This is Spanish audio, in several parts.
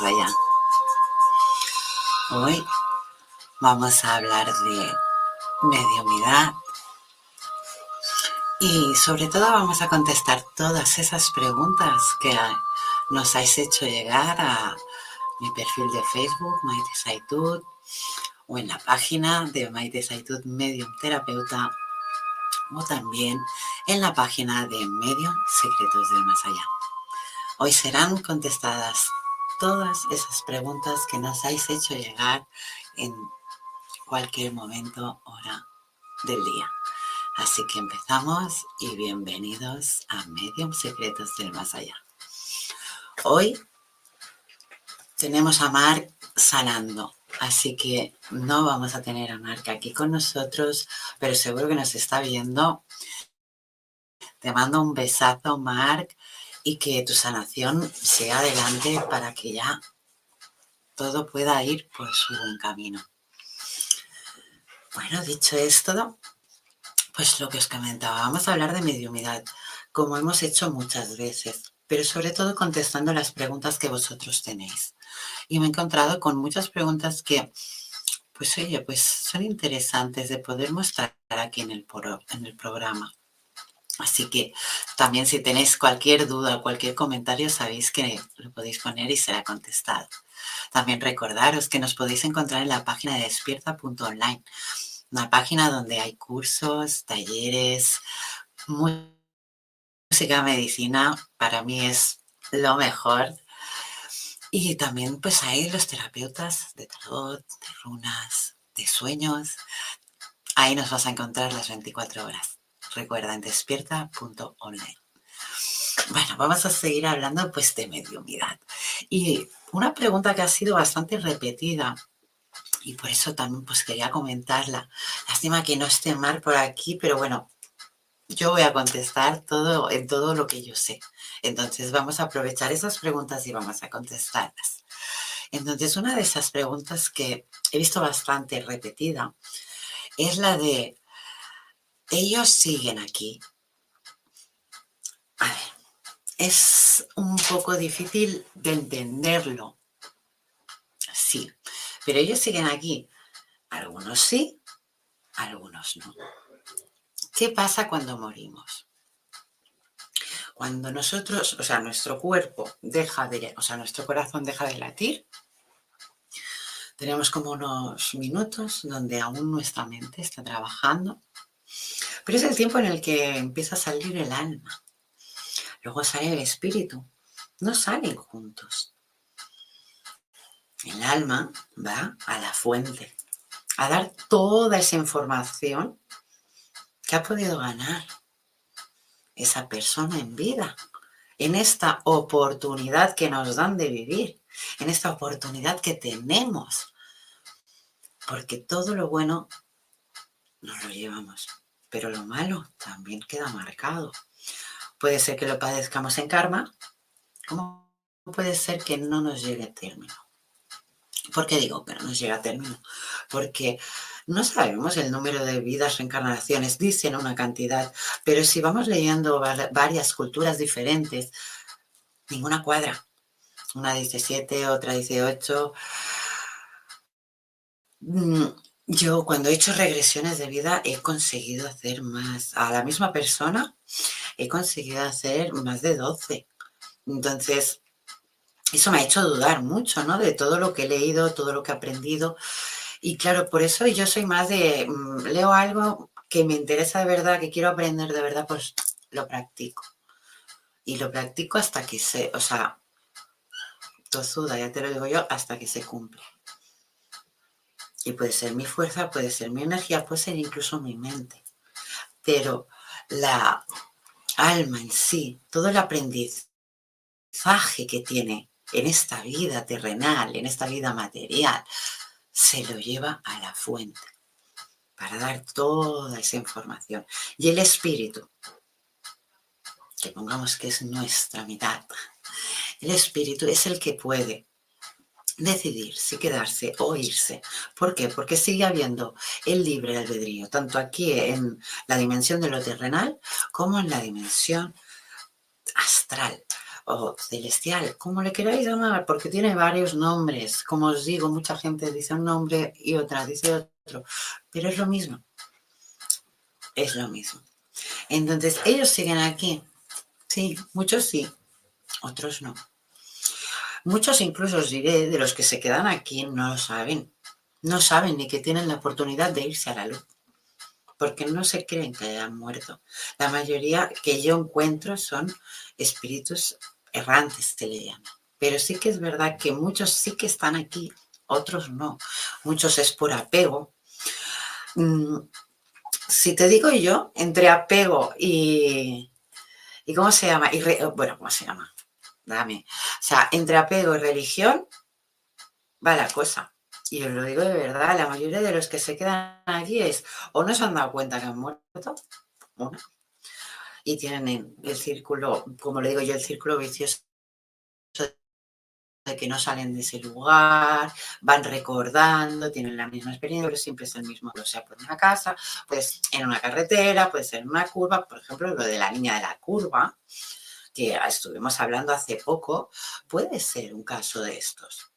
Allá. Hoy vamos a hablar de mediumidad y sobre todo vamos a contestar todas esas preguntas que nos habéis hecho llegar a mi perfil de Facebook, Maite Saitud, o en la página de Maite Saitud Medium Terapeuta o también en la página de Medium Secretos del Más Allá. Hoy serán contestadas todas esas preguntas que nos habéis hecho llegar en cualquier momento, hora del día. Así que empezamos y bienvenidos a Medium Secretos del Más Allá. Hoy tenemos a Marc sanando Así que no vamos a tener a Marca aquí con nosotros, pero seguro que nos está viendo. Te mando un besazo, Marc, y que tu sanación sea adelante para que ya todo pueda ir por su buen camino. Bueno, dicho esto, pues lo que os comentaba, vamos a hablar de mediumidad, como hemos hecho muchas veces, pero sobre todo contestando las preguntas que vosotros tenéis y me he encontrado con muchas preguntas que, pues oye, pues son interesantes de poder mostrar aquí en el, en el programa. Así que también si tenéis cualquier duda o cualquier comentario, sabéis que lo podéis poner y será contestado. También recordaros que nos podéis encontrar en la página de despierta.online, una página donde hay cursos, talleres, música, medicina. Para mí es lo mejor y también pues hay los terapeutas de tarot, de runas, de sueños. Ahí nos vas a encontrar las 24 horas. Recuerda en despierta.online. Bueno, vamos a seguir hablando pues de mediumidad. Y una pregunta que ha sido bastante repetida y por eso también pues quería comentarla. Lástima que no esté mal por aquí, pero bueno, yo voy a contestar todo en todo lo que yo sé. Entonces vamos a aprovechar esas preguntas y vamos a contestarlas. Entonces una de esas preguntas que he visto bastante repetida es la de, ellos siguen aquí. A ver, es un poco difícil de entenderlo. Sí, pero ellos siguen aquí. Algunos sí, algunos no. ¿Qué pasa cuando morimos? Cuando nosotros, o sea, nuestro cuerpo deja de, o sea, nuestro corazón deja de latir, tenemos como unos minutos donde aún nuestra mente está trabajando, pero es el tiempo en el que empieza a salir el alma. Luego sale el espíritu. No salen juntos. El alma va a la fuente, a dar toda esa información que ha podido ganar esa persona en vida, en esta oportunidad que nos dan de vivir, en esta oportunidad que tenemos. Porque todo lo bueno nos lo llevamos, pero lo malo también queda marcado. Puede ser que lo padezcamos en karma, como puede ser que no nos llegue a término. ¿Por qué digo que no nos llega a término? Porque no sabemos el número de vidas, reencarnaciones, dicen una cantidad, pero si vamos leyendo varias culturas diferentes, ninguna cuadra. Una dice siete, otra dice ocho. Mm, yo cuando he hecho regresiones de vida he conseguido hacer más. A la misma persona he conseguido hacer más de 12. Entonces, eso me ha hecho dudar mucho, ¿no? De todo lo que he leído, todo lo que he aprendido. Y claro, por eso yo soy más de, mm, leo algo que me interesa de verdad, que quiero aprender de verdad, pues lo practico. Y lo practico hasta que se, o sea, tozuda, ya te lo digo yo, hasta que se cumple. Y puede ser mi fuerza, puede ser mi energía, puede ser incluso mi mente. Pero la alma en sí, todo el aprendizaje que tiene en esta vida terrenal, en esta vida material, se lo lleva a la fuente para dar toda esa información. Y el espíritu, que pongamos que es nuestra mitad, el espíritu es el que puede decidir si quedarse o irse. ¿Por qué? Porque sigue habiendo el libre albedrío, tanto aquí en la dimensión de lo terrenal como en la dimensión astral o celestial, como le queráis llamar, porque tiene varios nombres. Como os digo, mucha gente dice un nombre y otra dice otro, pero es lo mismo. Es lo mismo. Entonces, ellos siguen aquí. Sí, muchos sí, otros no. Muchos incluso os diré, de los que se quedan aquí, no lo saben. No saben ni que tienen la oportunidad de irse a la luz, porque no se creen que hayan muerto. La mayoría que yo encuentro son espíritus errantes se le. Pero sí que es verdad que muchos sí que están aquí, otros no. Muchos es por apego. Mm, si te digo yo, entre apego y... ¿Y cómo se llama? Bueno, ¿cómo se llama? Dame. O sea, entre apego y religión va la cosa. Y os lo digo de verdad, la mayoría de los que se quedan aquí es o no se han dado cuenta que han muerto, y tienen el círculo, como le digo yo, el círculo vicioso de que no salen de ese lugar, van recordando, tienen la misma experiencia, pero siempre es el mismo, o sea, por una casa, pues en una carretera, puede ser en una curva, por ejemplo, lo de la niña de la curva, que estuvimos hablando hace poco, puede ser un caso de estos.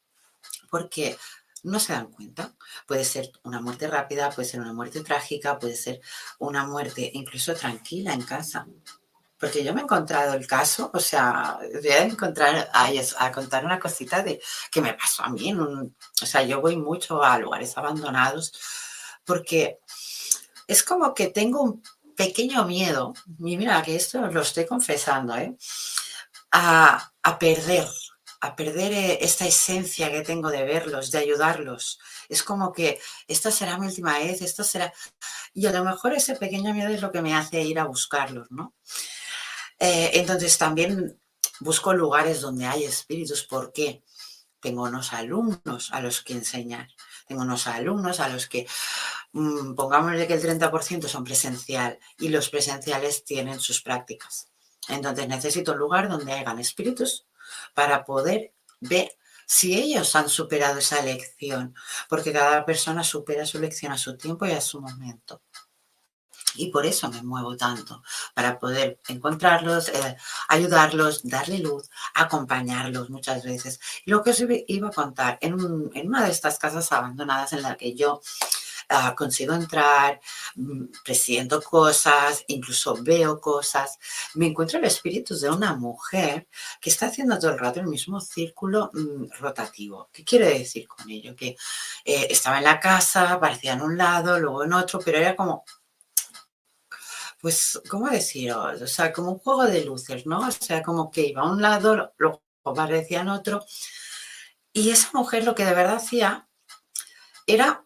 Porque no se dan cuenta. Puede ser una muerte rápida, puede ser una muerte trágica, puede ser una muerte incluso tranquila en casa. Porque yo me he encontrado el caso, o sea, voy a encontrar, a, contar una cosita de que me pasó a mí. o sea, yo voy mucho a lugares abandonados porque es como que tengo un pequeño miedo, y mira que esto lo estoy confesando, ¿eh? a, a perder a perder eh, esta esencia que tengo de verlos, de ayudarlos. Es como que esta será mi última vez, esto será... Y a lo mejor ese pequeño miedo es lo que me hace ir a buscarlos, ¿no? Eh, entonces también busco lugares donde hay espíritus. ¿Por qué? Tengo unos alumnos a los que enseñar. Tengo unos alumnos a los que, pongámosle que el 30% son presencial y los presenciales tienen sus prácticas. Entonces necesito un lugar donde hagan espíritus para poder ver si ellos han superado esa lección, porque cada persona supera su lección a su tiempo y a su momento. Y por eso me muevo tanto, para poder encontrarlos, eh, ayudarlos, darle luz, acompañarlos muchas veces. lo que os iba a contar, en, una de estas casas abandonadas en la que yo ah, consigo entrar, mm, presiento cosas, incluso veo cosas. Me encuentro el espíritu de una mujer que está haciendo todo el rato el mismo círculo mm, rotativo. ¿Qué quiere decir con ello? Que eh, estaba en la casa, aparecía en un lado, luego en otro, pero era como pues, ¿cómo decirlo? O sea, como un juego de luces, ¿no? O sea, como que iba a un lado, luego aparecía en otro. Y esa mujer lo que de verdad hacía era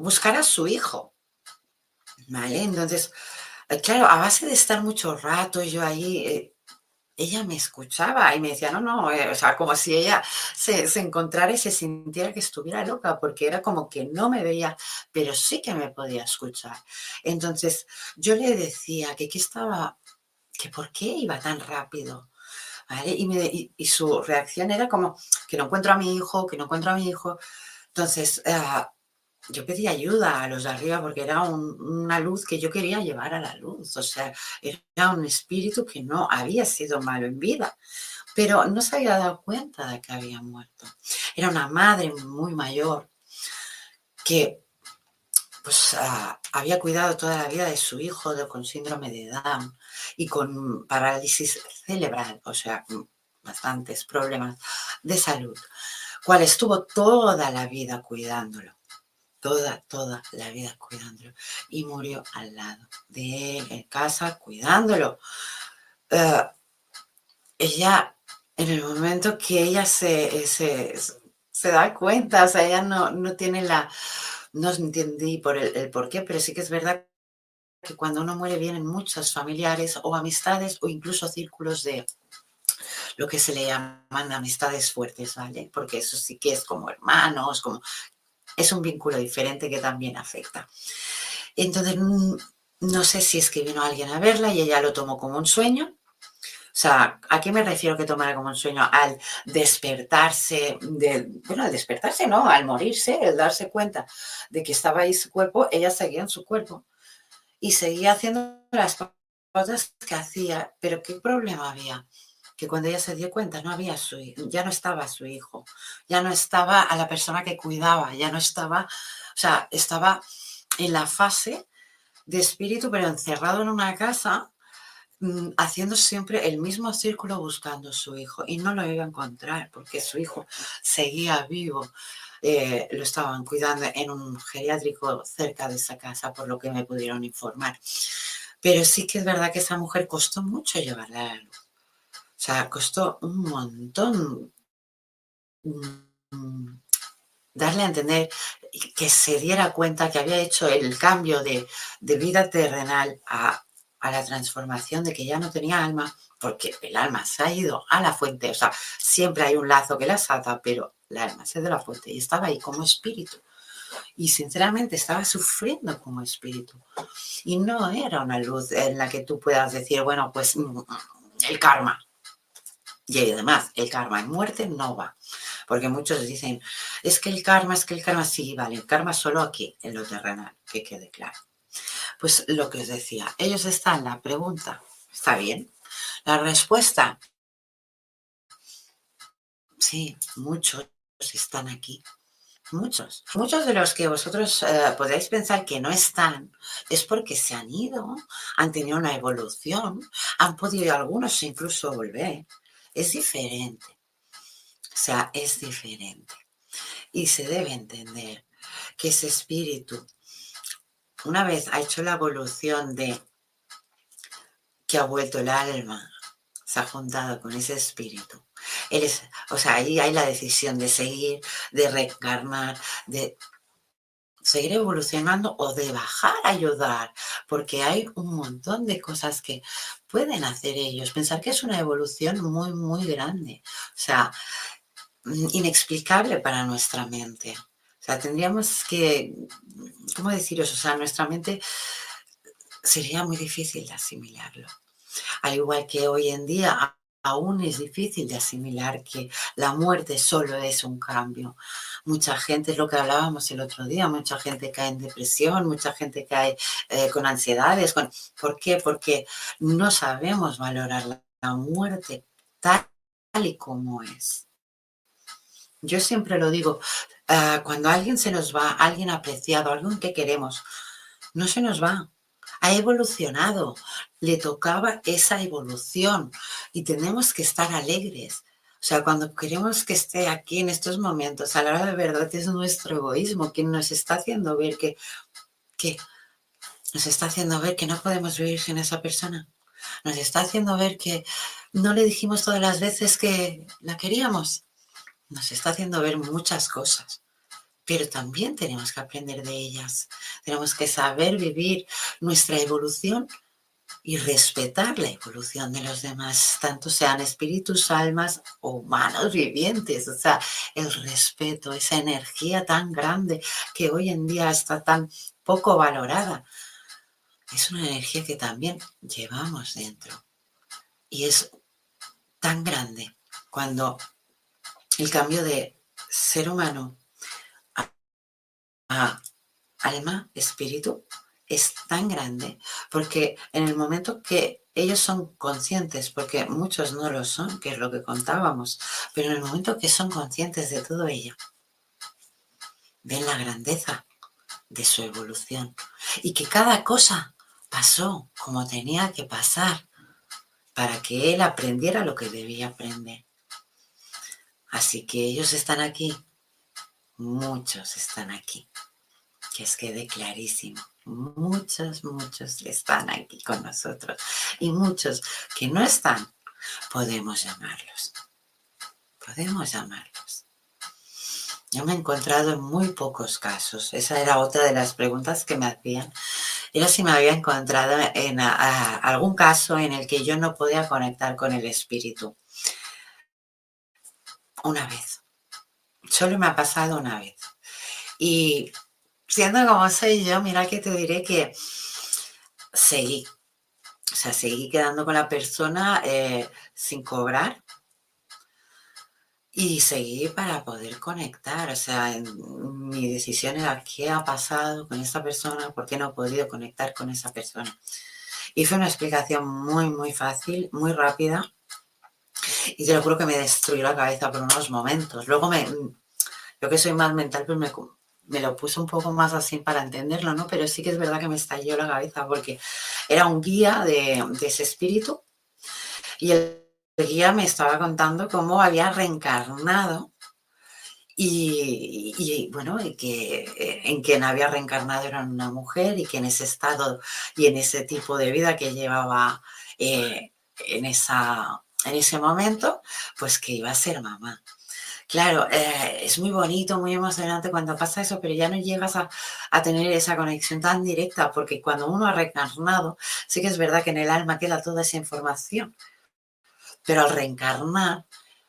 buscar a su hijo. ¿Vale? Entonces, eh, claro, a base de estar mucho rato yo ahí, eh, ella me escuchaba y me decía, no, no, eh", o sea, como si ella se, encontrara y se sintiera que estuviera loca, porque era como que no me veía, pero sí que me podía escuchar. Entonces, yo le decía que qué estaba, que por qué iba tan rápido, y, su reacción era como que no encuentro a mi hijo, que no encuentro a mi hijo. Entonces, eh, yo pedí ayuda a los de arriba porque era una luz que yo quería llevar a la luz. O sea, era un espíritu que no había sido malo en vida, pero no se había dado cuenta de que había muerto. Era una madre muy mayor que pues ah, había cuidado toda la vida de su hijo con síndrome de Down y con parálisis cerebral, o sea, bastantes problemas de salud, cual estuvo toda la vida cuidándolo, toda, toda la vida cuidándolo y murió al lado de él en casa cuidándolo. Eh, ella, en el momento que ella se, se, se da cuenta, o sea, ella no, no tiene la no entendí por el, por qué, pero sí que es verdad que cuando uno muere vienen muchos familiares o amistades o incluso círculos de lo que se le llaman amistades fuertes, ¿vale? Porque eso sí que es como hermanos, como es un vínculo diferente que también afecta. Entonces, mm, no sé si es que vino alguien a verla y ella lo tomó como un sueño o sea, ¿a qué me refiero que tomara como un sueño? Al despertarse, de, bueno, al despertarse, ¿no? Al morirse, al darse cuenta de que estaba ahí su cuerpo, ella seguía en su cuerpo y seguía haciendo las cosas que hacía. Pero ¿qué problema había? Que cuando ella se dio cuenta no había su ya no estaba su hijo, ya no estaba a la persona que cuidaba, ya no estaba, o sea, estaba en la fase de espíritu, pero encerrado en una casa Mm, haciendo siempre el mismo círculo buscando su hijo y no lo iba a encontrar porque su hijo seguía vivo. Eh, lo estaban cuidando en un geriátrico cerca de esa casa, por lo que me pudieron informar. Pero sí que es verdad que esa mujer costó mucho llevarla a la luz. O sea, costó un montón mm, darle a entender que se diera cuenta que había hecho el cambio de, de vida terrenal a a la transformación de que ya no tenía alma, porque el alma se ha ido a la fuente, o sea, siempre hay un lazo que las ata, pero la alma se de la fuente y estaba ahí como espíritu. Y sinceramente estaba sufriendo como espíritu. Y no era una luz en la que tú puedas decir, bueno, pues mm, el karma. Y además, el karma en muerte no va. Porque muchos dicen, es que el karma, es que el karma sí, vale, el karma solo aquí, en lo terrenal, que quede claro. Pues lo que os decía, ellos están, la pregunta, ¿está bien? La respuesta, sí, muchos están aquí. Muchos. Muchos de los que vosotros eh, podéis pensar que no están es porque se han ido, han tenido una evolución, han podido algunos incluso volver. Es diferente. O sea, es diferente. Y se debe entender que ese espíritu una vez ha hecho la evolución de que ha vuelto el alma, se ha juntado con ese espíritu. Es, o sea, ahí hay la decisión de seguir, de reencarnar, de seguir evolucionando o de bajar a ayudar, porque hay un montón de cosas que pueden hacer ellos. Pensar que es una evolución muy, muy grande, o sea, inexplicable para nuestra mente. O sea, tendríamos que, ¿cómo deciros? O sea, nuestra mente sería muy difícil de asimilarlo. Al igual que hoy en día aún es difícil de asimilar que la muerte solo es un cambio. Mucha gente, es lo que hablábamos el otro día, mucha gente cae en depresión, mucha gente cae eh, con ansiedades. ¿Por qué? Porque no sabemos valorar la muerte tal y como es. Yo siempre lo digo, ah, cuando alguien se nos va, alguien apreciado, alguien que queremos, no se nos va. Ha evolucionado, le tocaba esa evolución y tenemos que estar alegres. O sea, cuando queremos que esté aquí en estos momentos, a la hora de verdad es nuestro egoísmo quien nos está haciendo ver que, que nos está haciendo ver que no podemos vivir sin esa persona. Nos está haciendo ver que no le dijimos todas las veces que la queríamos. Nos está haciendo ver muchas cosas, pero también tenemos que aprender de ellas. Tenemos que saber vivir nuestra evolución y respetar la evolución de los demás, tanto sean espíritus, almas o humanos vivientes. O sea, el respeto, esa energía tan grande que hoy en día está tan poco valorada es una energía que también llevamos dentro. Y es tan grande cuando el cambio de ser humano alma, espíritu, es tan grande porque en el momento que ellos son conscientes, porque muchos no lo son, que es lo que contábamos, pero en el momento que son conscientes de todo ello, ven la grandeza de su evolución y que cada cosa pasó como tenía que pasar para que él aprendiera lo que debía aprender. Así que ellos están aquí, muchos están aquí, que es quede clarísimo. Muchos, muchos están aquí con nosotros y muchos que no están, podemos llamarlos. Podemos llamarlos. Yo me he encontrado en muy pocos casos. Esa era otra de las preguntas que me hacían era si me había encontrado en algún caso en el que yo no podía conectar con el espíritu. Una vez. Solo me ha pasado una vez. Y siendo como soy yo, mira que te diré que seguí. O sea, seguí quedando con la persona eh, sin cobrar y seguí para poder conectar. O sea, mi decisión era qué ha pasado con esa persona, por qué no he podido conectar con esa persona. Y fue una explicación muy, muy fácil, muy rápida. Y te lo juro que me destruyó la cabeza por unos momentos. Luego me, yo que soy más mental, pues me, me lo puse un poco más así para entenderlo, ¿no? Pero sí que es verdad que me estalló la cabeza porque era un guía de, ese espíritu. Y el guía me estaba contando cómo había reencarnado y, bueno, que eh, en quien había reencarnado era una mujer y que en ese estado y en ese tipo de vida que llevaba eh, en, esa, en ese momento, pues que iba a ser mamá. Claro, eh, es muy bonito, muy emocionante cuando pasa eso, pero ya no llegas a, a, tener esa conexión tan directa, porque cuando uno ha reencarnado, sí que es verdad que en el alma queda toda esa información, pero al reencarnar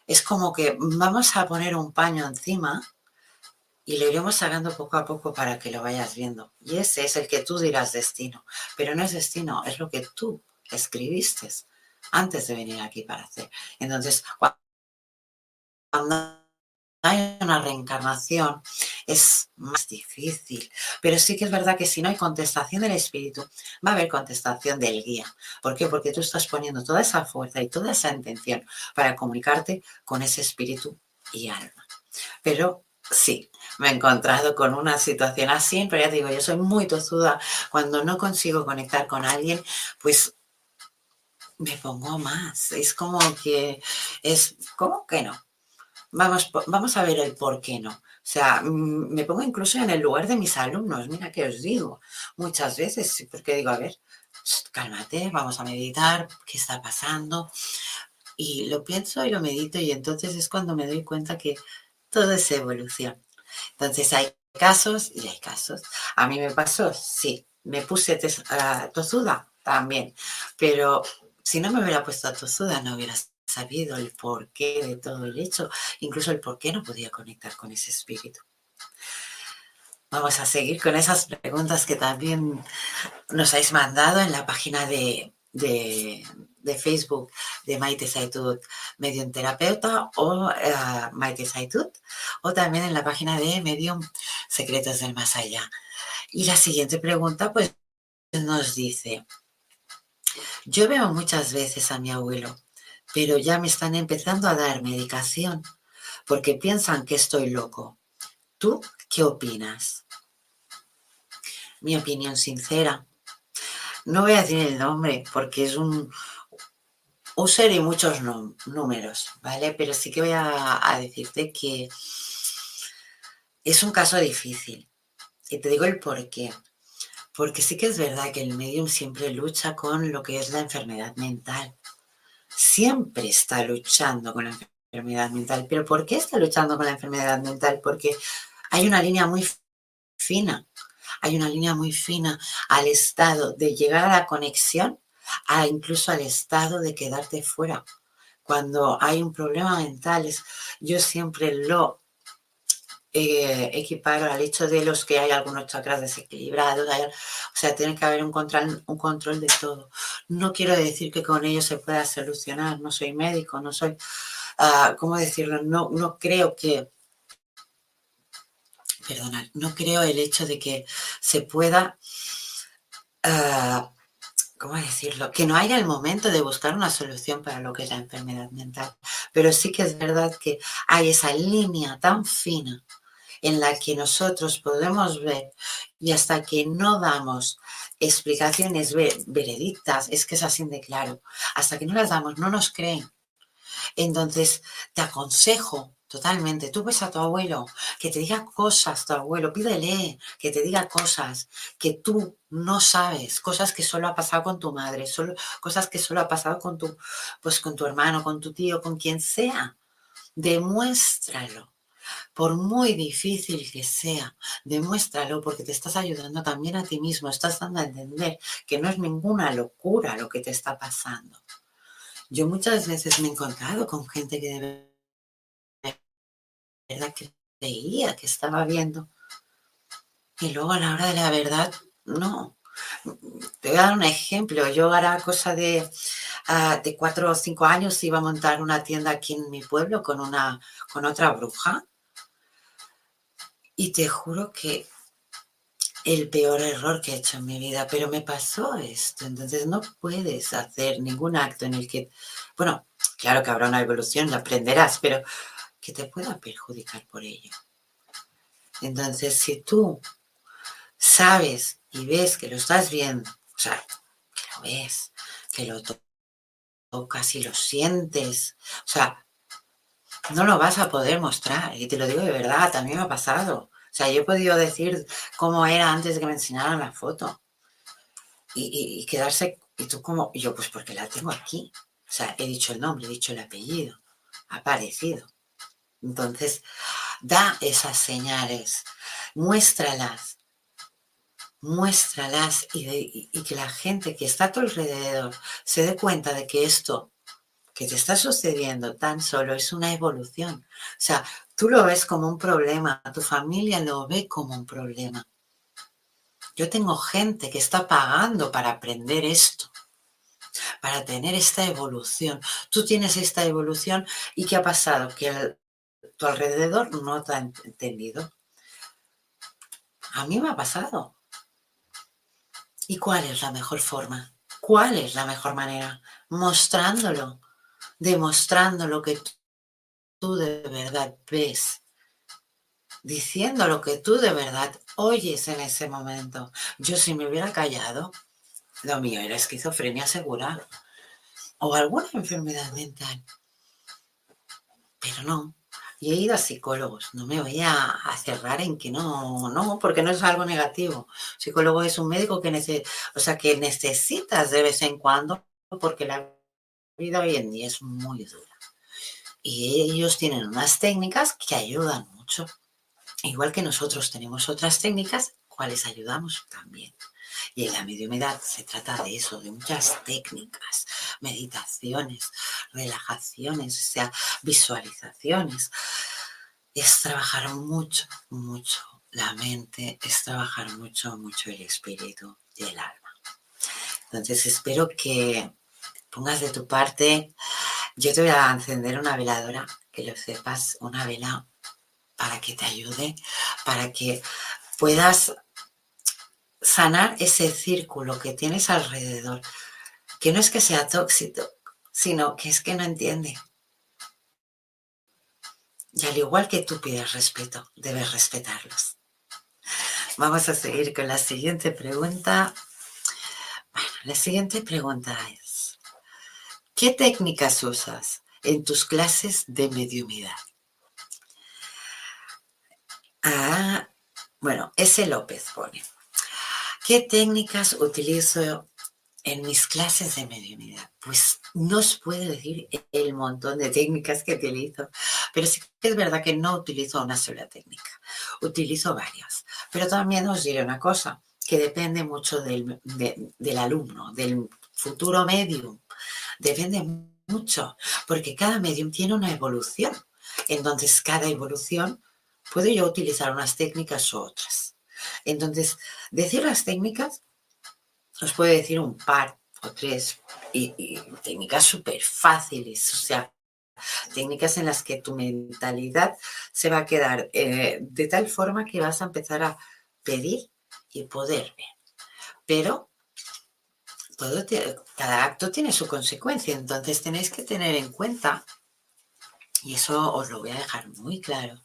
es como que vamos a poner un paño encima y lo iremos sacando poco a poco para que lo vayas viendo. Y ese es el que tú dirás destino, pero no es destino, es lo que tú escribiste antes de venir aquí para hacer. Entonces, cuando hay una reencarnación, es más difícil. Pero sí que es verdad que si no hay contestación del espíritu, va a haber contestación del guía. ¿Por qué? Porque tú estás poniendo toda esa fuerza y toda esa intención para comunicarte con ese espíritu y alma. Pero sí, me he encontrado con una situación así, pero ya te digo, yo soy muy tozuda. Cuando no consigo conectar con alguien, pues me pongo más. Es como que es, ¿cómo que no? Vamos, vamos a ver el por qué no. O sea, mm, me pongo incluso en el lugar de mis alumnos. Mira que os digo muchas veces, porque digo, a ver, cálmate, vamos a meditar, ¿qué está pasando? Y lo pienso y lo medito y entonces es cuando me doy cuenta que todo es evolución. Entonces hay casos y hay casos. A mí me pasó, sí, me puse uh, tosuda también, pero si no me hubiera puesto tosuda no hubiera sabido el porqué de todo el hecho, incluso el por qué no podía conectar con ese espíritu. Vamos a seguir con esas preguntas que también nos habéis mandado en la página de, Facebook de Maite Saitud, Medium Terapeuta o uh, Maite Saitud, o también en la página de Medium Secretos del Más Allá. Y la siguiente pregunta, pues, nos dice, yo veo muchas veces a mi abuelo pero ya me están empezando a dar medicación porque piensan que estoy loco. ¿Tú qué opinas? Mi opinión sincera. No voy a decir el nombre porque es un user y muchos números, ¿vale? Pero sí que voy a decirte que es un caso difícil. Y te digo el por qué. Porque sí que es verdad que el medium siempre lucha con lo que es la enfermedad mental. Siempre está luchando con la enfermedad mental. ¿Pero por qué está luchando con la enfermedad mental? Porque hay una línea muy fina. Hay una línea muy fina al estado de llegar a la conexión, a incluso al estado de quedarte fuera. Cuando hay un problema mental, yo siempre lo eh, equipar al hecho de los que hay algunos chakras desequilibrados, o sea, tiene que haber un control, un control de todo. No quiero decir que con ello se pueda solucionar, no soy médico, no soy, uh, ¿cómo decirlo? No, no creo que, perdona, no creo el hecho de que se pueda... Uh, ¿cómo decirlo? Que no haya el momento de buscar una solución para lo que es la enfermedad mental. Pero sí que es verdad que hay esa línea tan fina en la que nosotros podemos ver y hasta que no damos explicaciones veredictas, es que es así de claro, hasta que no las damos, no nos creen. Entonces, te aconsejo totalmente, tú ves a tu abuelo, que te diga cosas, tu abuelo, pídele que te diga cosas que tú no sabes, cosas que solo ha pasado con tu madre, solo, cosas que solo ha pasado con tu, pues con tu hermano, con tu tío, con quien sea. Demuéstralo por muy difícil que sea, demuéstralo porque te estás ayudando también a ti mismo, estás dando a entender que no es ninguna locura lo que te está pasando. Yo muchas veces me he encontrado con gente que de verdad creía que estaba viendo y luego a la hora de la verdad, no. Te voy a dar un ejemplo. Yo hará cosa de, ah, de cuatro o cinco años iba a montar una tienda aquí en mi pueblo con, una, con otra bruja y te juro que el peor error que he hecho en mi vida, pero me pasó esto. Entonces no puedes hacer ningún acto en el que, bueno, claro que habrá una evolución, lo aprenderás, pero que te pueda perjudicar por ello. Entonces, si tú sabes y ves que lo estás viendo, o sea, que lo ves, que lo tocas y lo sientes, o sea, no lo vas a poder mostrar. Y te lo digo de verdad, también me ha pasado. O sea, yo he podido decir cómo era antes de que me enseñaran la foto. Y, quedarse, y tú como, yo pues porque la tengo aquí. O sea, he dicho el nombre, he dicho el apellido, ha aparecido. Entonces, da esas señales, muéstralas, muéstralas y, y, que la gente que está a tu alrededor se dé cuenta de que esto que te está sucediendo tan solo es una evolución. O sea, tú lo ves como un problema, tu familia lo ve como un problema. Yo tengo gente que está pagando para aprender esto, para tener esta evolución. Tú tienes esta evolución y ¿qué ha pasado? Que tu alrededor no te ha entendido. A mí me ha pasado. ¿Y cuál es la mejor forma? ¿Cuál es la mejor manera? Mostrándolo demostrando lo que tú de verdad ves, diciendo lo que tú de verdad oyes en ese momento. Yo si me hubiera callado, lo mío era esquizofrenia segura o alguna enfermedad mental. Pero no, y he ido a psicólogos, no me voy a, cerrar en que no, no, porque no es algo negativo. Psicólogo es un médico que, o sea, que necesitas de vez en cuando porque la vida hoy en día es muy dura. Y ellos tienen unas técnicas que ayudan mucho. Igual que nosotros tenemos otras técnicas, cuales ayudamos también. Y en la mediumidad se trata de eso, de muchas técnicas, meditaciones, relajaciones, o sea, visualizaciones. Es trabajar mucho, mucho la mente, es trabajar mucho, mucho el espíritu y el alma. Entonces espero que pongas de tu parte. Yo te voy a encender una veladora, que lo sepas, una vela para que te ayude, para que puedas sanar ese círculo que tienes alrededor, que no es que sea tóxico, sino que es que no entiende. Y al igual que tú pides respeto, debes respetarlos. Vamos a seguir con la siguiente pregunta. Bueno, la siguiente pregunta es, ¿qué técnicas usas en tus clases de mediumidad? Ah, bueno, ese López pone. ¿Qué técnicas utilizo en mis clases de mediunidad? Pues no os puedo decir el montón de técnicas que utilizo, pero sí que es verdad que no utilizo una sola técnica, utilizo varias. Pero también os diré una cosa, que depende mucho del, del alumno, del futuro medium. Depende mucho, porque cada medium tiene una evolución. Entonces, cada evolución puedo yo utilizar unas técnicas u otras. Entonces, decir las técnicas, os puedo decir un par o tres, y, técnicas súper fáciles, o sea, técnicas en las que tu mentalidad se va a quedar eh, de tal forma que vas a empezar a pedir y poder ver. Pero todo cada acto tiene su consecuencia, entonces tenéis que tener en cuenta, y eso os lo voy a dejar muy claro,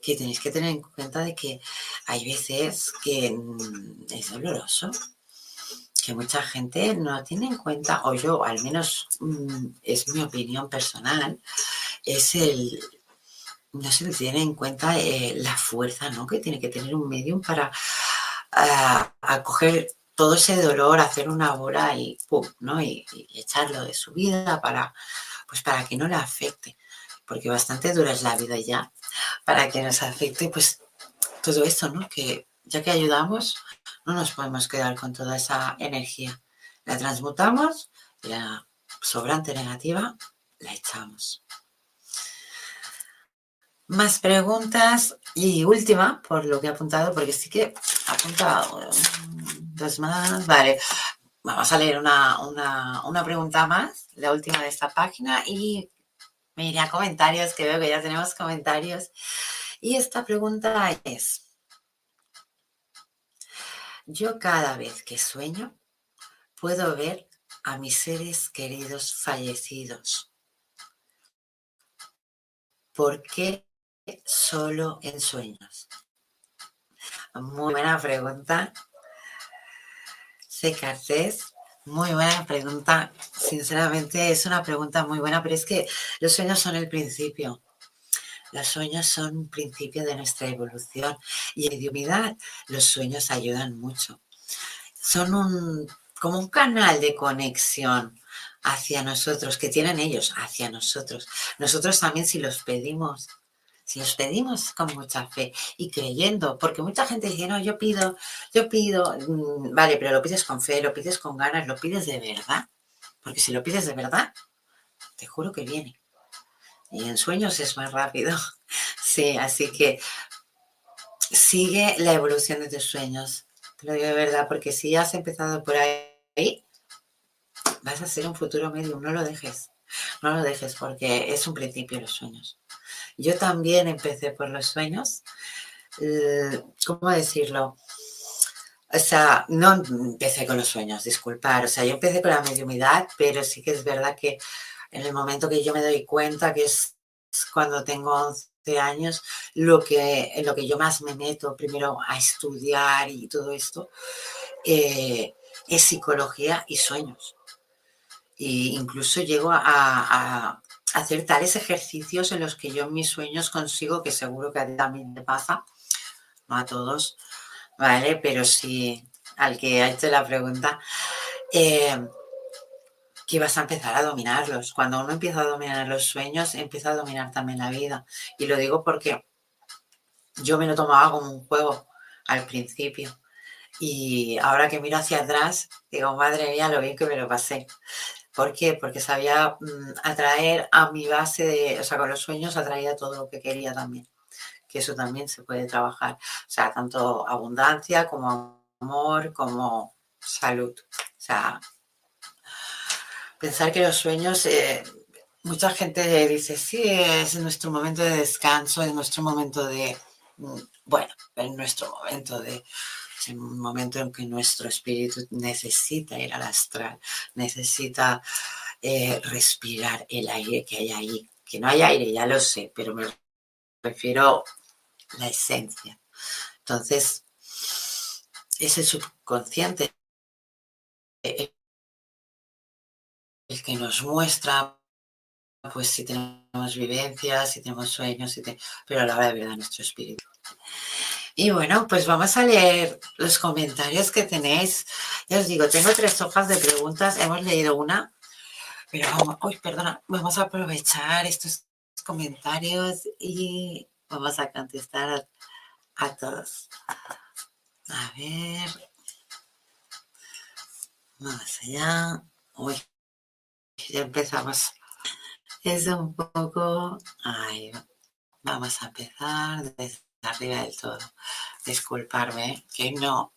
que tenéis que tener en cuenta de que hay veces que mm, es doloroso, que mucha gente no tiene en cuenta, o yo al menos mm, es mi opinión personal, es el, no se tiene en cuenta eh, la fuerza ¿no? que tiene que tener un medium para ah, acoger todo ese dolor, hacer una bola y pum, ¿no? Y, echarlo de su vida para, pues para que no le afecte, porque bastante dura es la vida ya para que nos afecte pues todo esto, ¿no? Que ya que ayudamos, no nos podemos quedar con toda esa energía. La transmutamos la sobrante negativa la echamos. Más preguntas y última, por lo que he apuntado, porque sí que he apuntado dos más. Vale, vamos a leer una, una, una pregunta más, la última de esta página, y Mira, comentarios, que veo que ya tenemos comentarios. Y esta pregunta es, yo cada vez que sueño puedo ver a mis seres queridos fallecidos. ¿Por qué solo en sueños? Muy buena pregunta. Secartés. Muy buena pregunta. Sinceramente es una pregunta muy buena, pero es que los sueños son el principio. Los sueños son un principio de nuestra evolución y en mediumidad los sueños ayudan mucho. Son un, como un canal de conexión hacia nosotros, que tienen ellos hacia nosotros. Nosotros también si los pedimos si los pedimos con mucha fe y creyendo, porque mucha gente dice, no, yo pido, yo pido, mm, vale, pero lo pides con fe, lo pides con ganas, lo pides de verdad, porque si lo pides de verdad, te juro que viene. Y en sueños es más rápido. Sí, así que sigue la evolución de tus sueños. Te lo digo de verdad, porque si has empezado por ahí, vas a ser un futuro medio. No lo dejes. No lo dejes porque es un principio los sueños. Yo también empecé por los sueños. Eh, ¿Cómo decirlo? O sea, no empecé con los sueños, disculpar. O sea, yo empecé con la mediumidad, pero sí que es verdad que en el momento que yo me doy cuenta, que es cuando tengo 11 años, lo que, en lo que yo más me meto primero a estudiar y todo esto, eh, es psicología y sueños. E incluso llego a, hacer tales ejercicios en los que yo en mis sueños consigo, que seguro que a ti también te pasa, no a todos, ¿vale? Pero sí al que ha hecho la pregunta, eh, que vas a empezar a dominarlos. Cuando uno empieza a dominar los sueños, empieza a dominar también la vida. Y lo digo porque yo me lo tomaba como un juego al principio. Y ahora que miro hacia atrás, digo, madre mía, lo bien que me lo pasé. ¿Por qué? Porque sabía mm, atraer a mi base de, o sea, con los sueños atraía todo lo que quería también. Que eso también se puede trabajar. O sea, tanto abundancia como amor, como salud. O sea, pensar que los sueños, eh, mucha gente dice, sí, es nuestro momento de descanso, es nuestro momento de, mm, bueno, es nuestro momento de en un momento en que nuestro espíritu necesita ir al astral, necesita eh, respirar el aire que hay ahí. Que no hay aire, ya lo sé, pero me refiero la esencia. Entonces, ese subconsciente el que nos muestra pues si tenemos vivencias, si tenemos sueños, pero a la hora de verdad nuestro espíritu. Y bueno, pues vamos a leer los comentarios que tenéis. Ya os digo, tengo tres hojas de preguntas, hemos leído una, pero vamos, uy, perdona, vamos a aprovechar estos comentarios y vamos a contestar a, todos. A ver, vamos allá. Uy, ya empezamos es un poco... Ay, vamos a empezar desde arriba del todo. Disculparme, que no...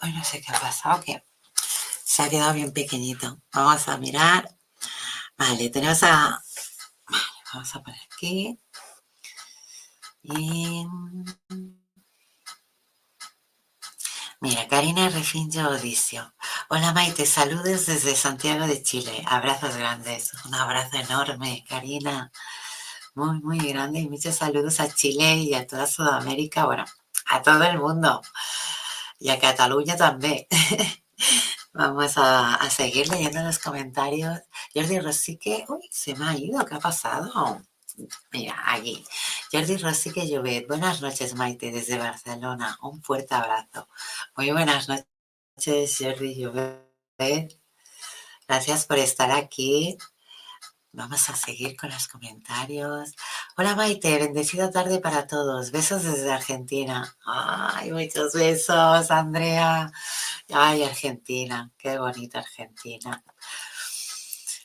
Hoy no sé qué ha pasado, que se ha quedado bien pequeñito. Vamos a mirar. Vale, tenemos a... Vamos a poner aquí. Y... Mira, Karina Refinjo Odicio. Hola Maite, saludos desde Santiago de Chile. Abrazos grandes. Un abrazo enorme, Karina. Muy, muy grande. Y muchos saludos a Chile y a toda Sudamérica. Bueno, a todo el mundo. Y a Cataluña también. Vamos a, a, seguir leyendo los comentarios. Jordi Rosique, uy, se me ha ido, ¿qué ha pasado? Mira, aquí. Jordi Rosique Llobet. Buenas noches, Maite, desde Barcelona. Un fuerte abrazo. Muy buenas noches, Jordi Llobet. Gracias por estar aquí. Vamos a seguir con los comentarios. Hola Maite, bendecida tarde para todos. Besos desde Argentina. Ay, muchos besos, Andrea. Ay, Argentina, qué bonita Argentina.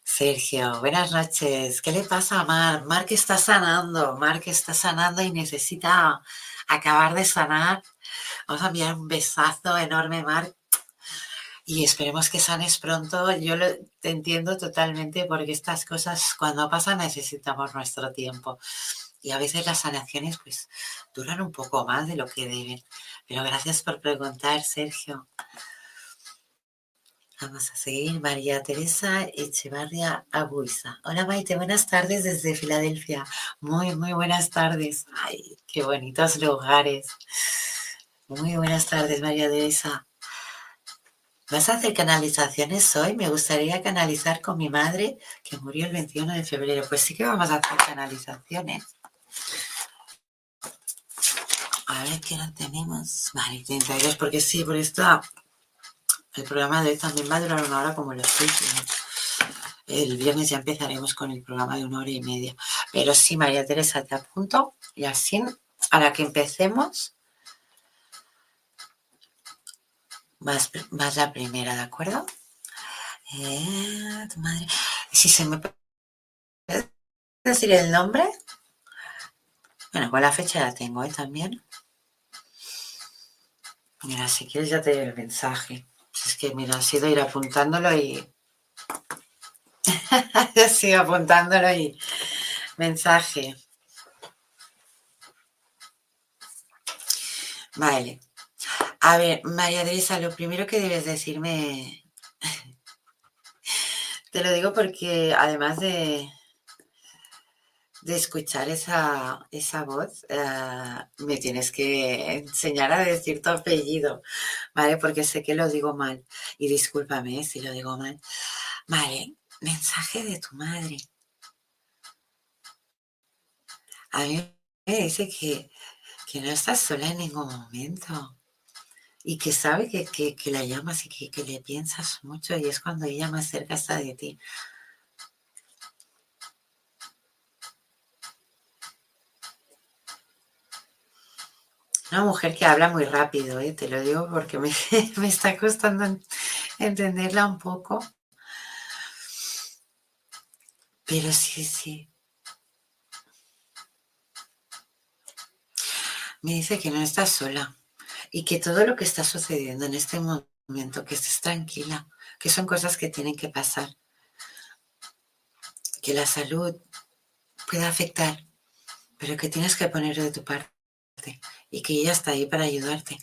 Sergio, buenas noches. ¿Qué le pasa a Mar? Mar que está sanando, Mar que está sanando y necesita acabar de sanar. Vamos a enviar un besazo enorme, Mar. Y esperemos que sanes pronto. Yo lo, te entiendo totalmente porque estas cosas cuando pasan necesitamos nuestro tiempo. Y a veces las sanaciones pues duran un poco más de lo que deben. Pero gracias por preguntar, Sergio. Vamos a seguir. María Teresa Echevarria Abuiza. Hola Maite, buenas tardes desde Filadelfia. Muy, muy buenas tardes. Ay, qué bonitos lugares. Muy buenas tardes, María Teresa. ¿Vas a hacer canalizaciones hoy? Me gustaría canalizar con mi madre que murió el 21 de febrero. Pues sí que vamos a hacer canalizaciones. A ver qué hora tenemos. Vale, 32, porque sí, por esto el programa de hoy también va a durar una hora como los últimos. El viernes ya empezaremos con el programa de una hora y media. Pero sí, María Teresa, te apunto. Y así, a la que empecemos, vas, la primera, ¿de acuerdo? Eh. Si se me puede decir el nombre. Bueno, con la fecha la tengo ¿eh? también. Mira, si quieres ya te doy el mensaje. Es que, mira, ha sido ir apuntándolo y... Sigo apuntándolo y... Mensaje. Vale. A ver, María Teresa, lo primero que debes decirme... Te lo digo porque además de, de escuchar esa, esa voz, eh, me tienes que enseñar a decir tu apellido, ¿vale? Porque sé que lo digo mal. Y discúlpame si lo digo mal. Vale, mensaje de tu madre. A mí me dice que, que no estás sola en ningún momento y que sabe que, que, la llamas y que, que, le piensas mucho y es cuando ella más cerca está de ti. Una mujer que habla muy rápido, ¿eh? te lo digo porque me, me está costando entenderla un poco. Pero sí, sí. Me dice que no estás sola y que todo lo que está sucediendo en este momento, que estés tranquila, que son cosas que tienen que pasar, que la salud pueda afectar, pero que tienes que poner de tu parte y que ella está ahí para ayudarte.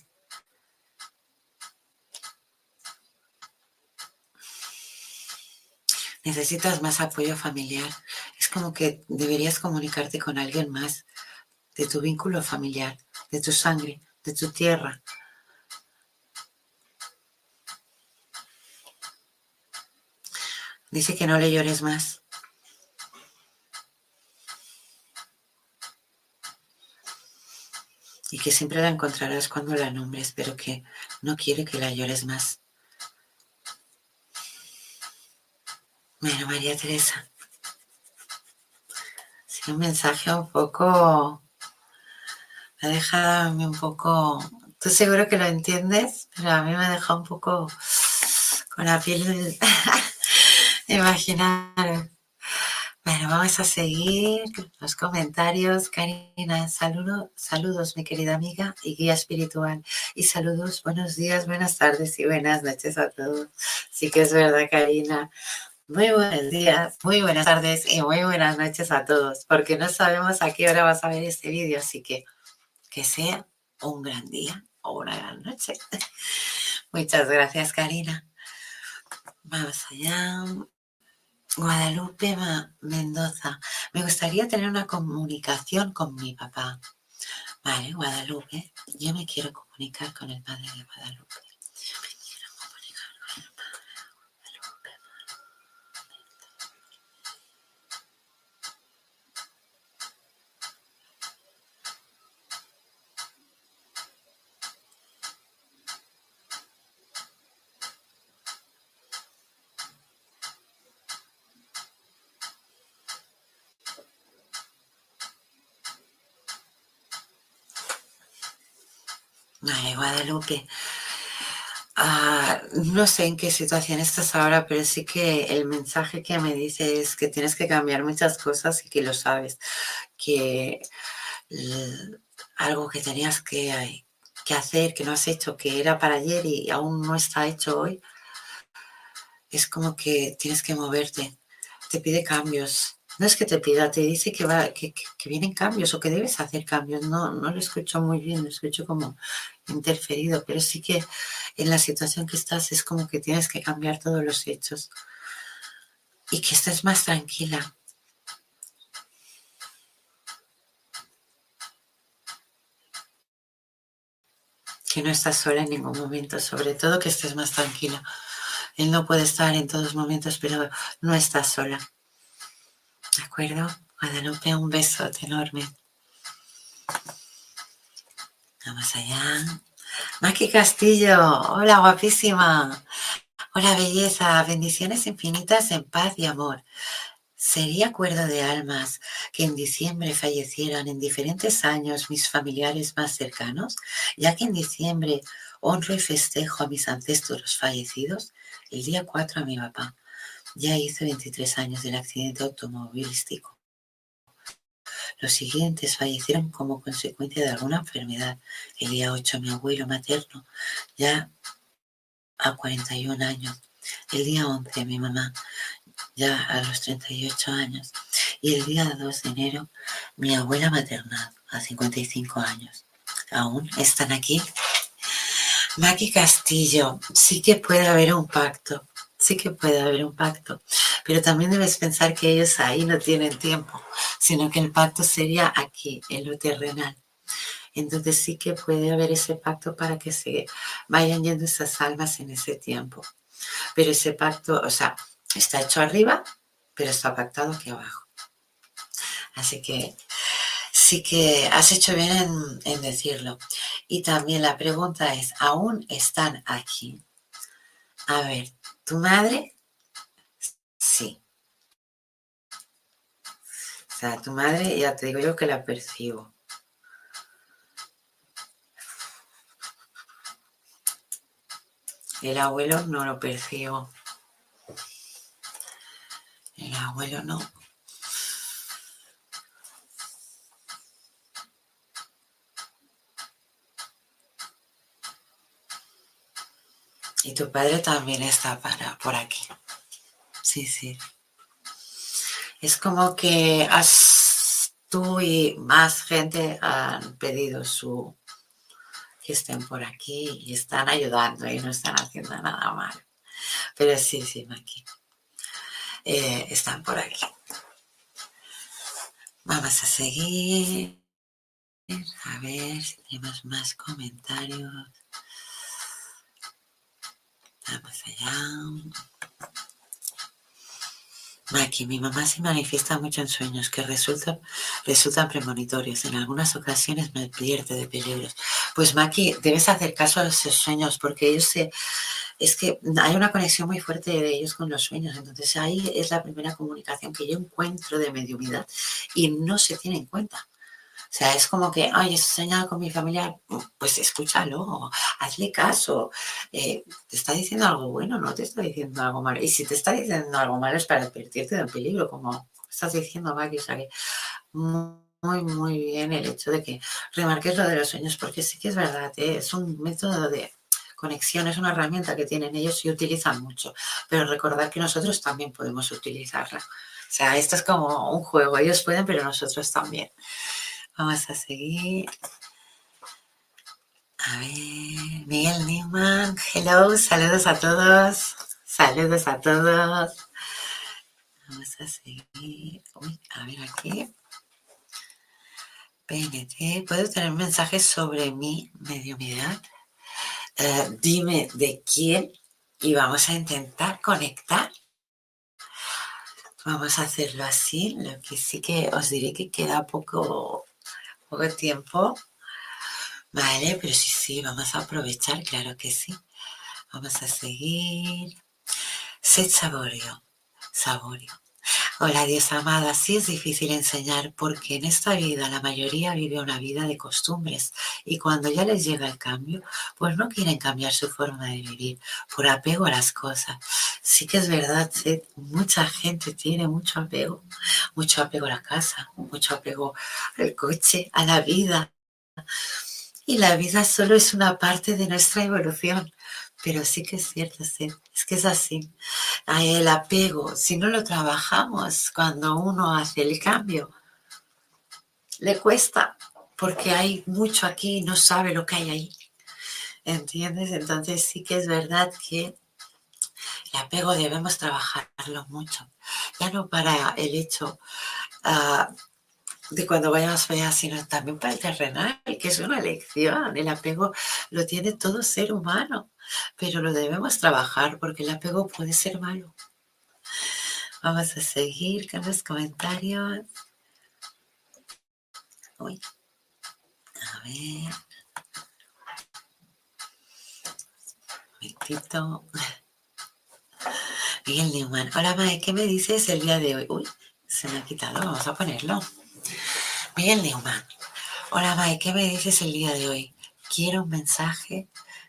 Necesitas más apoyo familiar. Es como que deberías comunicarte con alguien más. de tu vínculo familiar, de tu sangre, de tu tierra. Dice que no le llores más. Y que siempre la encontrarás cuando la nombres, pero que no quiere que la llores más. Bueno, María Teresa. Sí, un mensaje un poco. Me ha dejado un poco. Tú seguro que lo entiendes, pero a mí me ha dejado un poco con la piel imaginar. Bueno, vamos a seguir los comentarios. Karina, saludo, saludos, mi querida amiga y guía espiritual. Y saludos, buenos días, buenas tardes y buenas noches a todos. Sí que es verdad, Karina. Muy buenos días, muy buenas tardes y muy buenas noches a todos, porque no sabemos a qué hora vas a ver este vídeo, así que que sea un gran día o una gran noche. Muchas gracias, Karina. Vamos allá. Guadalupe Mendoza. Me gustaría tener una comunicación con mi papá. Vale, Guadalupe. Yo me quiero comunicar con el padre de Guadalupe. Guadalupe. Ah, no sé en qué situación estás ahora, pero sí que el mensaje que me dice es que tienes que cambiar muchas cosas y que lo sabes, que algo que tenías que, que hacer, que no has hecho, que era para ayer y aún no está hecho hoy, es como que tienes que moverte, te pide cambios, no es que te pida, te dice que, va, que, vienen cambios o que debes hacer cambios. No, no lo escucho muy bien, lo escucho como interferido, pero sí que en la situación que estás es como que tienes que cambiar todos los hechos y que estés más tranquila. Que no estás sola en ningún momento, sobre todo que estés más tranquila. Él no puede estar en todos momentos, pero no estás sola. ¿De acuerdo? Guadalupe, un beso enorme. Vamos allá. Maki Castillo, hola guapísima. Hola belleza, bendiciones infinitas en paz y amor. Sería acuerdo de almas que en diciembre fallecieran en diferentes años mis familiares más cercanos, ya que en diciembre honro y festejo a mis ancestros fallecidos, el día 4 a mi papá, ya hizo 23 años del accidente automovilístico. Los siguientes fallecieron como consecuencia de alguna enfermedad. El día 8 mi abuelo materno, ya a 41 años. El día 11 mi mamá, ya a los 38 años. Y el día 2 de enero mi abuela materna, a 55 años. ¿Aún están aquí? Maki Castillo, sí que puede haber un pacto sí que puede haber un pacto, pero también debes pensar que ellos ahí no tienen tiempo, sino que el pacto sería aquí, en lo terrenal. Entonces sí que puede haber ese pacto para que se vayan yendo esas almas en ese tiempo. Pero ese pacto, o sea, está hecho arriba, pero está pactado aquí abajo. Así que sí que has hecho bien en, decirlo. Y también la pregunta es, ¿aún están aquí? A ver, ¿Tu madre? Sí. O sea, tu madre, ya te digo yo que la percibo. El abuelo no lo percibo. El abuelo no. Y tu padre también está para, por aquí. Sí, sí. Es como que tú y más gente han pedido su que estén por aquí y están ayudando y no están haciendo nada mal. Pero sí, sí, Maki. Eh, están por aquí. Vamos a seguir. a ver si tenemos más comentarios. Vamos allá. Maki, mi mamá se manifiesta mucho en sueños que resultan, resultan premonitorios. En algunas ocasiones me advierte de peligros. Pues Maki, debes hacer caso a esos sueños porque ellos se... Es que hay una conexión muy fuerte de ellos con los sueños. Entonces ahí es la primera comunicación que yo encuentro de mediunidad y no se tiene en cuenta. O sea, es como que, ay, he soñado con mi familia, pues escúchalo, hazle caso. Eh, ¿Te está diciendo algo bueno? No te está diciendo algo malo. Y si te está diciendo algo malo es para advertirte de un peligro, como estás diciendo, Maggie. O sea, que muy, muy bien el hecho de que remarques lo de los sueños, porque sí que es verdad, ¿eh? es un método de conexión, es una herramienta que tienen ellos y utilizan mucho. Pero recordar que nosotros también podemos utilizarla. O sea, esto es como un juego, ellos pueden, pero nosotros también. Vamos a seguir. A ver, Miguel Newman, hello, saludos a todos, saludos a todos. Vamos a seguir. Uy, a ver aquí. PNT, ¿puedo tener mensajes sobre mi mediumidad? Uh, dime de quién y vamos a intentar conectar. Vamos a hacerlo así, lo que sí que os diré que queda poco poco tiempo. Vale, pero sí, sí, vamos a aprovechar, claro que sí. Vamos a seguir. Sed saborio, saborio. Hola Dios amada, sí es difícil enseñar porque en esta vida la mayoría vive una vida de costumbres y cuando ya les llega el cambio, pues no quieren cambiar su forma de vivir por apego a las cosas. Sí que es verdad, mucha gente tiene mucho apego, mucho apego a la casa, mucho apego al coche, a la vida. Y la vida solo es una parte de nuestra evolución. Pero sí que es cierto, sí, es que es así. El apego, si no lo trabajamos cuando uno hace el cambio, le cuesta porque hay mucho aquí y no sabe lo que hay ahí. ¿Entiendes? Entonces sí que es verdad que el apego debemos trabajarlo mucho. Ya no para el hecho uh, de cuando vayamos allá, sino también para el terrenal, que es una lección. El apego lo tiene todo ser humano, pero lo debemos trabajar porque el apego puede ser malo. Vamos a seguir con los comentarios. Uy. A ver. Un momentito. Miguel Newman. Hola, Mae, ¿qué me dices el día de hoy? Uy, se me ha quitado, vamos a ponerlo. Miguel Neumann. Hola, May, ¿qué me dices el día de hoy? Quiero un mensaje,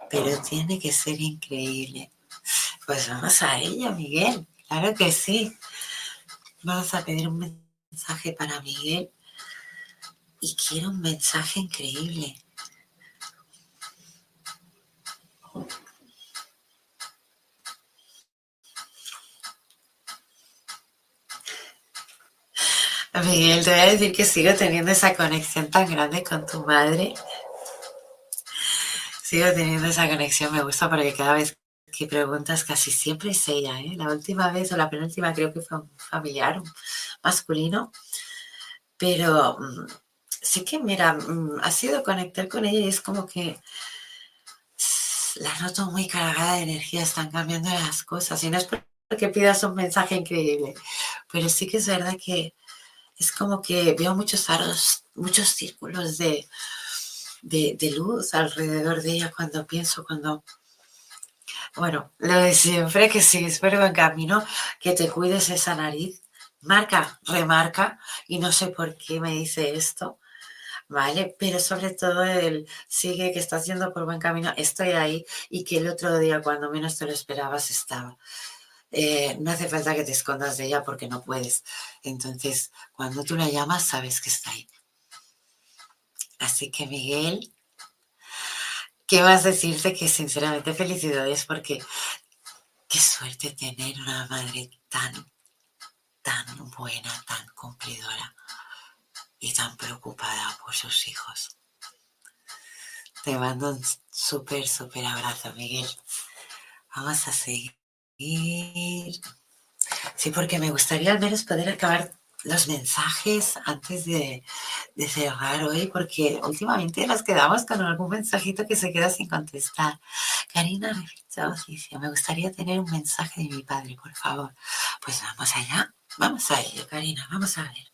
pero tiene que ser increíble. Pues vamos a ello, Miguel. Claro que sí. Vamos a pedir un mensaje para Miguel. Y quiero un mensaje increíble. Miguel, te voy a decir que sigo teniendo esa conexión tan grande con tu madre. Sigo teniendo esa conexión, me gusta porque cada vez que preguntas casi siempre es ella. ¿eh? La última vez o la penúltima creo que fue un familiar un masculino. Pero mm, sí que, mira, mm, ha sido conectar con ella y es como que la noto muy cargada de energía, están cambiando las cosas. Y no es porque pidas un mensaje increíble, pero sí que es verdad que es como que veo muchos aros, muchos círculos de, de, luz alrededor de ella cuando pienso, cuando... Bueno, lo de siempre, que si espero en camino, que te cuides esa nariz. Marca, remarca, y no sé por qué me dice esto, ¿vale? Pero sobre todo el sigue que estás yendo por buen camino, estoy ahí y que el otro día cuando menos te lo esperabas estaba. Eh, no hace falta que te escondas de ella porque no puedes. Entonces, cuando tú la llamas, sabes que está ahí. Así que, Miguel, ¿qué vas a decirte? Que sinceramente felicidades porque qué suerte tener una madre tan, tan buena, tan cumplidora y tan preocupada por sus hijos. Te mando un súper, súper abrazo, Miguel. Vamos a seguir. Sí, porque me gustaría al menos poder acabar los mensajes antes de, cerrar hoy, porque últimamente nos quedamos con algún mensajito que se queda sin contestar. Karina me gustaría tener un mensaje de mi padre, por favor. Pues vamos allá, vamos a ello, Karina, vamos a ver.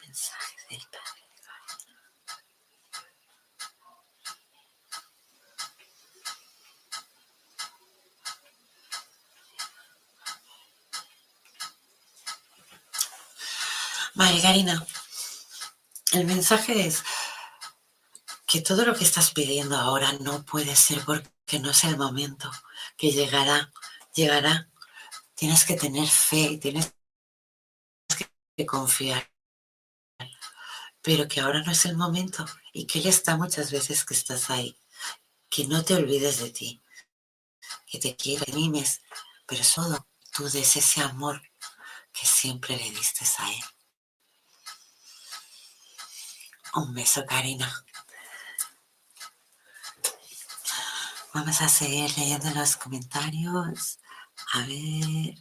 Mensajes del padre. Vale, Karina, el mensaje es que todo lo que estás pidiendo ahora no puede ser porque no es el momento, que llegará, llegará. Tienes que tener fe, tienes que confiar, pero que ahora no es el momento y que Él está muchas veces que estás ahí, que no te olvides de ti, que te quieres, mimes, pero solo tú des ese amor que siempre le diste a Él. Un beso, Karina. Vamos a seguir leyendo los comentarios. A ver.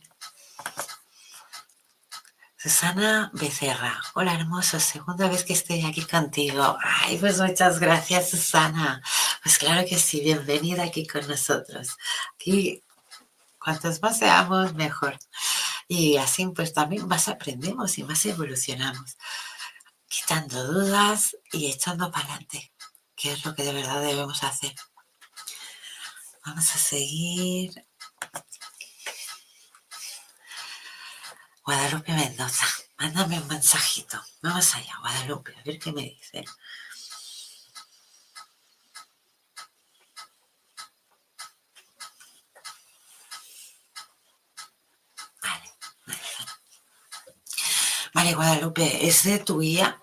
Susana Becerra. Hola, hermoso. Segunda vez que estoy aquí contigo. Ay, pues muchas gracias, Susana. Pues claro que sí. Bienvenida aquí con nosotros. Aquí, cuantos más seamos, mejor. Y así, pues también más aprendemos y más evolucionamos quitando dudas y echando para adelante, que es lo que de verdad debemos hacer. Vamos a seguir. Guadalupe Mendoza, mándame un mensajito. Vamos allá, Guadalupe, a ver qué me dice. Vale, vale. Vale, Guadalupe, es de tu guía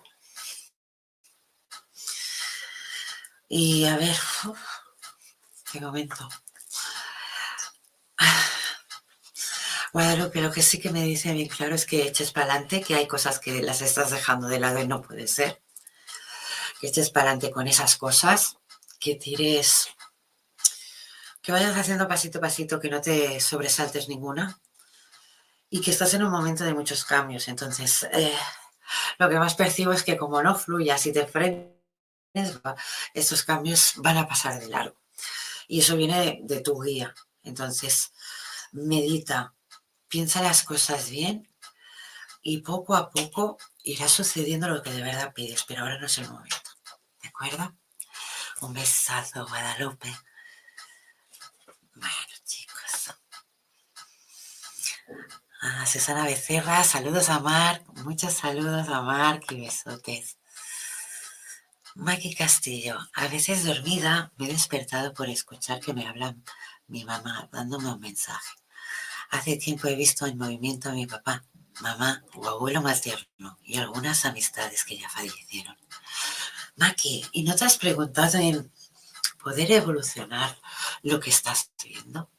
Y a ver, qué momento. Guadalupe, lo que sí que me dice bien claro es que eches para adelante, que hay cosas que las estás dejando de lado y no puede ser. Que eches para adelante con esas cosas, que tires, que vayas haciendo pasito a pasito, que no te sobresaltes ninguna y que estás en un momento de muchos cambios. Entonces, eh, lo que más percibo es que como no fluyas y te frenes, estos cambios van a pasar de largo. Y eso viene de, tu guía. Entonces, medita, piensa las cosas bien y poco a poco irá sucediendo lo que de verdad pides, pero ahora no es el momento. ¿De acuerdo? Un besazo, Guadalupe. Bueno, chicos. A Susana Becerra, saludos a Marc, muchos saludos a Marc y besotes. Maki Castillo, a veces dormida me he despertado por escuchar que me habla mi mamá dándome un mensaje. Hace tiempo he visto en movimiento a mi papá, mamá o abuelo más tierno y algunas amistades que ya fallecieron. Maki, ¿y no te has preguntado en poder evolucionar lo que estás viendo?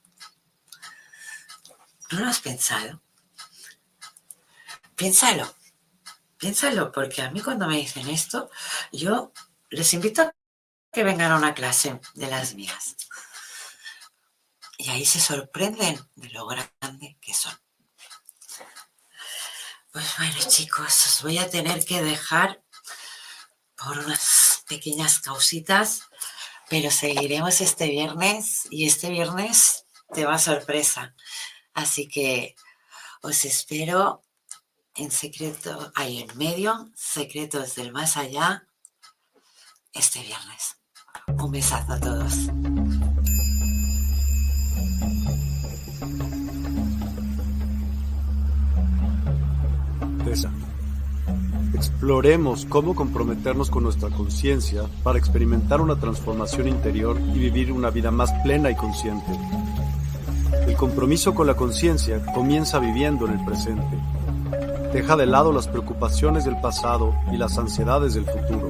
¿No lo has pensado? Piénsalo, piénsalo, porque a mí cuando me dicen esto, yo les invito a que vengan a una clase de las mías. Y ahí se sorprenden de lo grande que son. Pues bueno, chicos, os voy a tener que dejar por unas pequeñas causitas, pero seguiremos este viernes y este viernes te va sorpresa. Así que os espero en secreto, ahí en medio, secretos del más allá, este viernes. Un besazo a todos. Exploremos cómo comprometernos con nuestra conciencia para experimentar una transformación interior y vivir una vida más plena y consciente. El compromiso con la conciencia comienza viviendo en el presente. Deja de lado las preocupaciones del pasado y las ansiedades del futuro